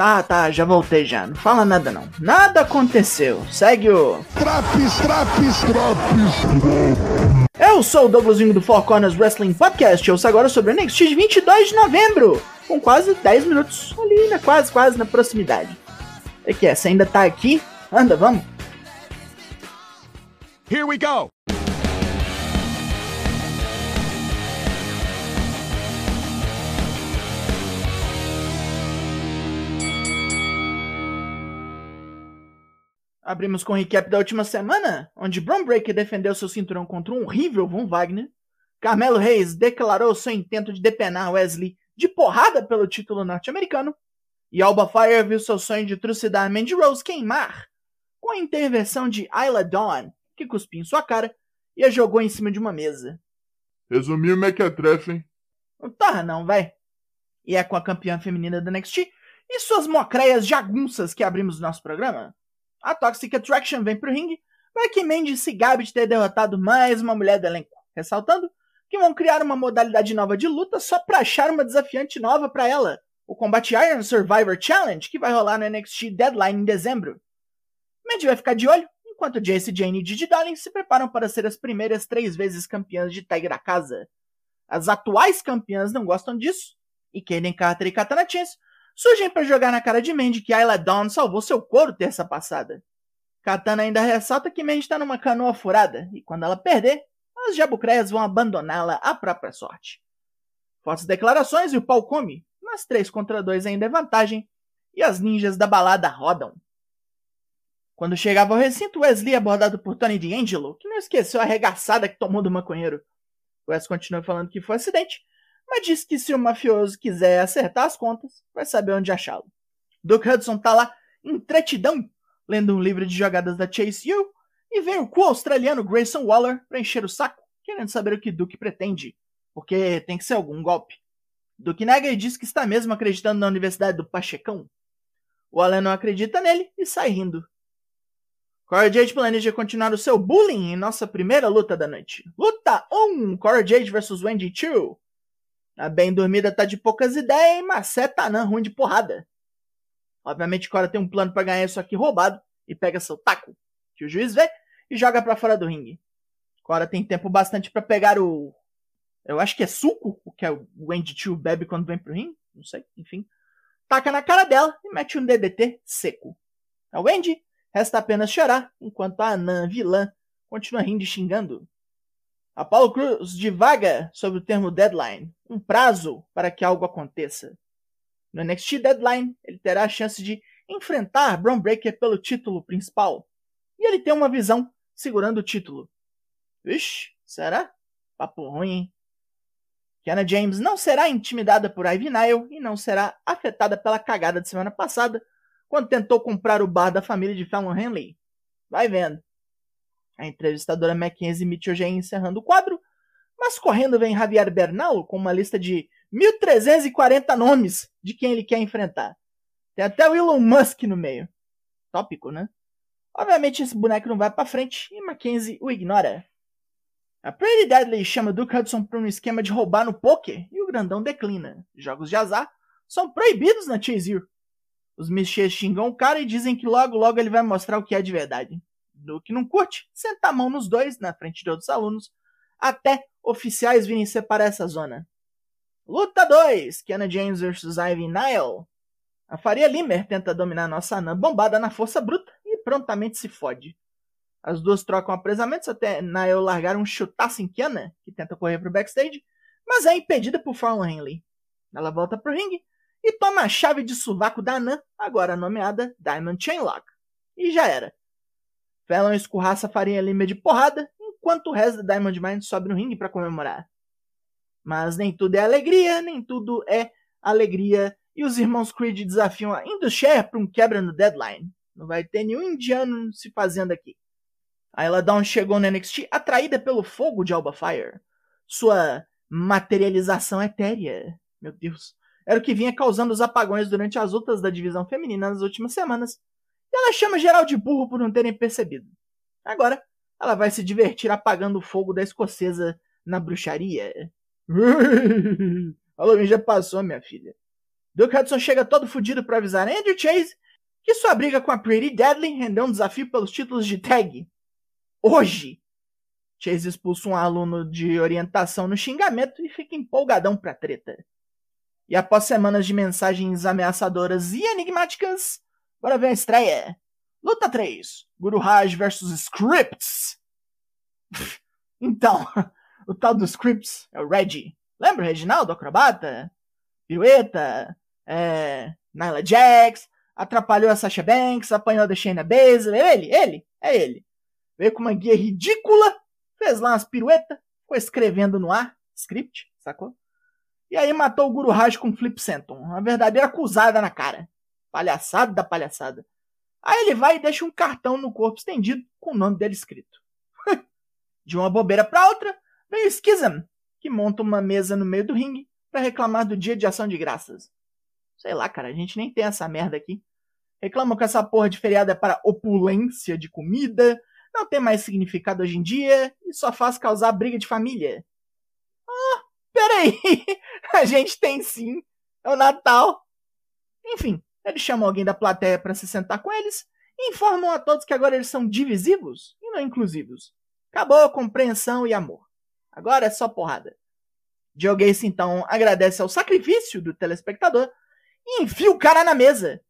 Tá, tá, já voltei já. Não fala nada não. Nada aconteceu. Segue o. Traps, traps, traps. Eu sou o Douglasinho do Four Corners Wrestling Podcast. Eu ouço agora sobre o NXT de 22 de novembro. Com quase 10 minutos ali, né? Quase, quase na proximidade. É que é, você ainda tá aqui? Anda, vamos. Here we go. Abrimos com o recap da última semana, onde Braun Breaker defendeu seu cinturão contra um horrível Von Wagner. Carmelo Reis declarou seu intento de depenar Wesley de porrada pelo título norte-americano. E Alba Fire viu seu sonho de trucidar Mandy Rose queimar com a intervenção de Isla Dawn, que cuspiu em sua cara e a jogou em cima de uma mesa. Resumiu o Mequetrefe, hein? Tá, não, vai. E é com a campeã feminina da NXT e suas mocreias jagunças que abrimos nosso programa. A Toxic Attraction vem pro ringue para que Mandy se gabe de ter derrotado mais uma mulher do elenco, ressaltando que vão criar uma modalidade nova de luta só pra achar uma desafiante nova para ela, o Combate Iron Survivor Challenge, que vai rolar no NXT Deadline em dezembro. Mandy vai ficar de olho, enquanto Jace, Jane e Didi Darling se preparam para ser as primeiras três vezes campeãs de tag da casa. As atuais campeãs não gostam disso, e Kaden Carter e Katana Chance surgem para jogar na cara de Mandy que Ayla Dawn salvou seu couro terça passada. Katana ainda ressalta que Mandy está numa canoa furada e quando ela perder, as jabucreias vão abandoná-la à própria sorte. Fortes declarações e o pau come, mas 3 contra 2 ainda é vantagem e as ninjas da balada rodam. Quando chegava ao recinto, Wesley é abordado por Tony D'Angelo, que não esqueceu a arregaçada que tomou do maconheiro. Wes continua falando que foi um acidente, mas diz que se o mafioso quiser acertar as contas, vai saber onde achá-lo. Duke Hudson tá lá, entretidão, lendo um livro de jogadas da Chase U, e vem o co-australiano Grayson Waller pra encher o saco, querendo saber o que Duke pretende, porque tem que ser algum golpe. Duke nega e diz que está mesmo acreditando na Universidade do Pachecão. Waller não acredita nele e sai rindo. Cora Jade planeja continuar o seu bullying em nossa primeira luta da noite. Luta 1! Cora Jade vs Wendy Chu. A bem dormida tá de poucas ideias e maceta anã ruim de porrada. Obviamente Cora tem um plano para ganhar isso aqui roubado e pega seu taco, que o juiz vê, e joga para fora do ringue. Cora tem tempo bastante para pegar o. Eu acho que é suco, o que é o Wendy Chu bebe quando vem pro ringue, não sei, enfim. Taca na cara dela e mete um DDT seco. A Wendy resta apenas chorar, enquanto a anã vilã continua rindo e xingando. Apollo Cruz divaga sobre o termo deadline, um prazo para que algo aconteça. No NXT Deadline, ele terá a chance de enfrentar Braun Breaker pelo título principal. E ele tem uma visão segurando o título. Vixe, será? Papo ruim, hein? Kiana James não será intimidada por Ivy Nile e não será afetada pela cagada de semana passada, quando tentou comprar o bar da família de Fallon Henley. Vai vendo. A entrevistadora Mackenzie Mitchell já ia encerrando o quadro, mas correndo vem Javier Bernal com uma lista de 1.340 nomes de quem ele quer enfrentar. Tem até o Elon Musk no meio. Tópico, né? Obviamente esse boneco não vai para frente e Mackenzie o ignora. A Pretty Deadly chama Duke Hudson para um esquema de roubar no poker e o grandão declina. Jogos de azar são proibidos na Chase Os Michês xingam o cara e dizem que logo logo ele vai mostrar o que é de verdade do que não curte, senta a mão nos dois, na frente de outros alunos, até oficiais virem separar essa zona. Luta 2: Kiana James vs Ivy Nile. A Faria Limer tenta dominar nossa anã bombada na força bruta e prontamente se fode. As duas trocam apresamentos até Nile largar um chutaço em Kiana, que tenta correr pro backstage, mas é impedida por Fallon Henley. Ela volta pro ringue e toma a chave de sovaco da anã, agora nomeada Diamond Chainlock. E já era. Fallon escorraça a farinha lima de porrada, enquanto o resto da Diamond Mine sobe no ringue para comemorar. Mas nem tudo é alegria, nem tudo é alegria, e os irmãos Creed desafiam a Indusher para um quebra no deadline. Não vai ter nenhum indiano se fazendo aqui. A Ella Dawn chegou no NXT atraída pelo fogo de Alba Fire. Sua materialização etérea. Meu Deus. Era o que vinha causando os apagões durante as lutas da divisão feminina nas últimas semanas e ela chama geral de burro por não terem percebido. Agora, ela vai se divertir apagando o fogo da escocesa na bruxaria. Halloween já passou, minha filha. Duke Hudson chega todo fudido para avisar Andrew Chase que sua briga com a Pretty Deadly rendeu um desafio pelos títulos de tag. Hoje, Chase expulsa um aluno de orientação no xingamento e fica empolgadão pra treta. E após semanas de mensagens ameaçadoras e enigmáticas, bora ver a estreia. Luta 3: Guru Raj vs Scripts. então, o tal dos Scripts é o Reggie. Lembra o Reginaldo, acrobata? Pirueta, é, Nyla Jax, atrapalhou a Sasha Banks, apanhou a Shayna Baszler. Ele, ele, é ele. Veio com uma guia ridícula, fez lá umas piruetas, ficou escrevendo no ar, script, sacou? E aí matou o Guru Raj com Flip Senton, uma verdadeira acusada na cara. Palhaçada da palhaçada. Aí ele vai e deixa um cartão no corpo estendido com o nome dele escrito. De uma bobeira para outra, vem o Schism, que monta uma mesa no meio do ringue para reclamar do dia de ação de graças. Sei lá, cara, a gente nem tem essa merda aqui. Reclamam que essa porra de feriado é para opulência de comida, não tem mais significado hoje em dia e só faz causar briga de família. Ah, peraí, a gente tem sim, é o Natal. Enfim, eles chamam alguém da plateia para se sentar com eles e informam a todos que agora eles são divisivos e não inclusivos. Acabou a compreensão e amor. Agora é só porrada. Gacy então agradece ao sacrifício do telespectador e enfia o cara na mesa.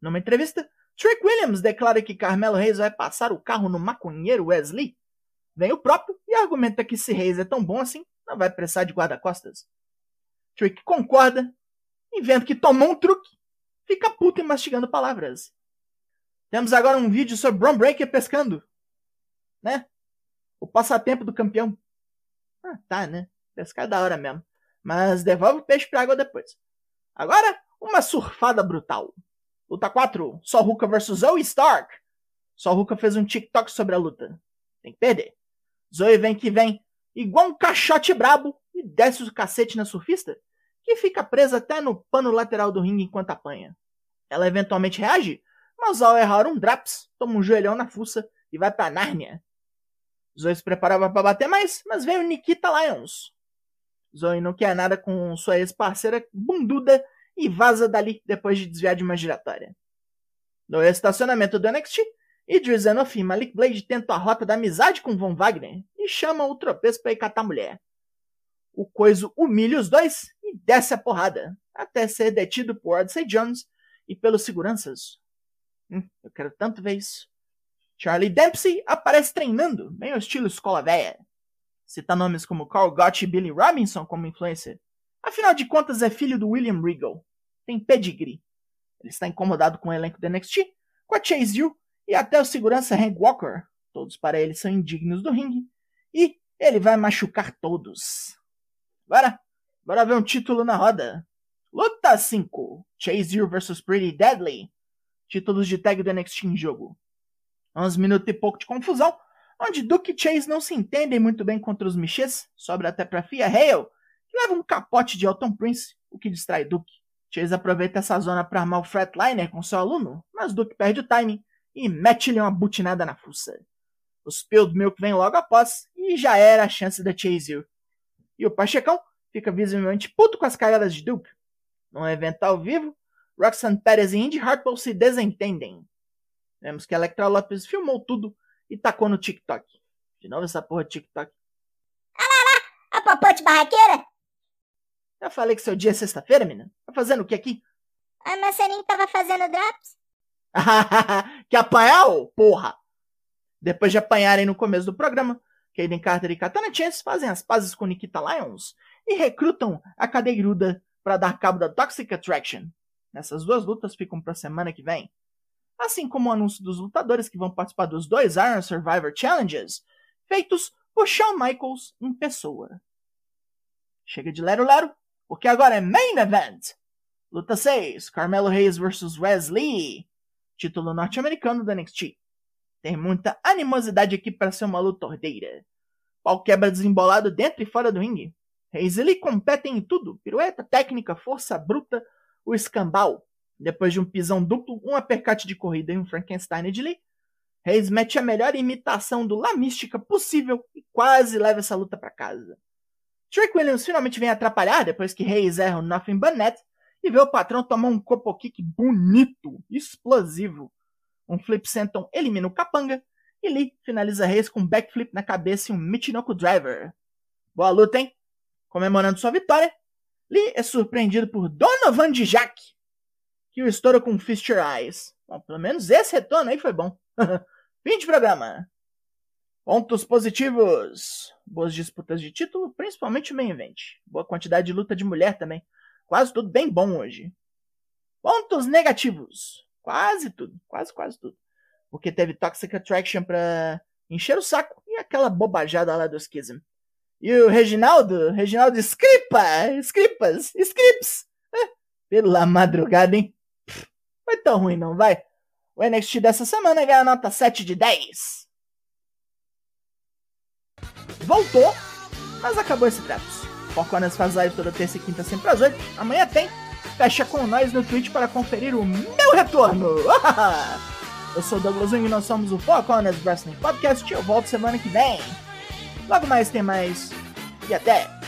Numa entrevista, Trick Williams declara que Carmelo Reis vai passar o carro no maconheiro Wesley. Vem o próprio e argumenta que se Reis é tão bom assim, não vai precisar de guarda-costas. Trick concorda e vendo que tomou um truque, fica puto e mastigando palavras. Temos agora um vídeo sobre Bron Breaker pescando. Né? O passatempo do campeão. Ah, tá, né? Pescar é da hora mesmo. Mas devolve o peixe pra água depois. Agora, uma surfada brutal. Luta 4, Sol Ruka vs Zoe Stark. Sol Ruka fez um TikTok sobre a luta. Tem que perder. Zoe vem que vem, igual um caixote brabo, e desce o cacete na surfista, que fica presa até no pano lateral do ringue enquanto apanha. Ela eventualmente reage, mas ao errar um draps, toma um joelhão na fuça e vai pra Nárnia. Zoe se preparava para bater mais, mas veio Nikita Lyons. Zoe não quer nada com sua ex-parceira bunduda e vaza dali depois de desviar de uma giratória. No estacionamento do NXT, Idris Enoff e Malik Blade tentam a rota da amizade com Von Wagner e chamam o tropeço para ir catar a mulher. O coiso humilha os dois e desce a porrada, até ser detido por Odyssey Jones e pelos seguranças. Hum, eu quero tanto ver isso. Charlie Dempsey aparece treinando, bem ao estilo escola véia. Cita nomes como Carl Gott e Billy Robinson como influencer, Afinal de contas, é filho do William Regal. Tem pedigree. Ele está incomodado com o elenco do NXT, com a Chase U e até o segurança Hank Walker. Todos para ele são indignos do ringue. E ele vai machucar todos. Bora, bora ver um título na roda. Luta 5. Chase U vs Pretty Deadly. Títulos de tag do NXT em jogo. 11 minutos e pouco de confusão, onde Duke e Chase não se entendem muito bem contra os Michês, sobra até pra Fia Hale, leva um capote de Elton Prince, o que distrai Duke. Chase aproveita essa zona para armar o Flatliner com seu aluno, mas Duke perde o timing e mete-lhe uma butinada na fuça. O Spilled Milk vem logo após e já era a chance da Chase. E o Pachecão fica visivelmente puto com as cagadas de Duke. Num evento ao vivo, Roxanne Perez e Indy Hartwell se desentendem. Vemos que Electra Lopes filmou tudo e tacou no TikTok. De novo essa porra de TikTok. Ah lá, lá, a popote barraqueira! Eu falei que seu dia é sexta-feira, menina. Tá fazendo o que aqui? Ah, mas você nem tava fazendo drops? que apanhar, ô, porra! Depois de apanharem no começo do programa, Kaden Carter e Katana Chance fazem as pazes com Nikita Lyons e recrutam a cadeiruda para dar cabo da Toxic Attraction. Nessas duas lutas ficam para a semana que vem. Assim como o anúncio dos lutadores que vão participar dos dois Iron Survivor Challenges, feitos por Shawn Michaels em pessoa. Chega de Lero Lero porque agora é Main Event. Luta 6, Carmelo Reis vs Wesley. Título norte-americano do NXT. Tem muita animosidade aqui para ser uma luta ordeira. Pau quebra desembolado dentro e fora do ringue. Reis e Lee competem em tudo. Pirueta, técnica, força bruta, o escambau. Depois de um pisão duplo, um apercate de corrida e um Frankenstein de Lee, Reis mete a melhor imitação do La Mística possível e quase leva essa luta para casa. Trick Williams finalmente vem atrapalhar depois que Reis erra o Nothing But Net e vê o patrão tomar um copo kick bonito, explosivo. Um flip senton elimina o capanga e Lee finaliza Reis com um backflip na cabeça e um Michinoku Driver. Boa luta, hein? Comemorando sua vitória, Lee é surpreendido por Donovan Dijak, que o estoura com Fist Your Eyes. Bom, pelo menos esse retorno aí foi bom. Fim de programa. Pontos positivos. Boas disputas de título, principalmente o main event. Boa quantidade de luta de mulher também. Quase tudo bem bom hoje. Pontos negativos. Quase tudo. Quase, quase tudo. Porque teve Toxic Attraction pra encher o saco e aquela bobajada lá do Schism. E o Reginaldo? Reginaldo Scripa! Scripas! Scripts! É, pela madrugada, hein? Pff, foi tão ruim, não vai? O NXT dessa semana ganha nota 7 de 10 voltou, mas acabou esse Traps. Four Corners faz live toda terça e quinta sempre às 8. Amanhã tem. Fecha com nós no Twitch para conferir o meu retorno. Eu sou o Douglas Wing e nós somos o Four Corners Wrestling Podcast. Eu volto semana que vem. Logo mais tem mais. E até!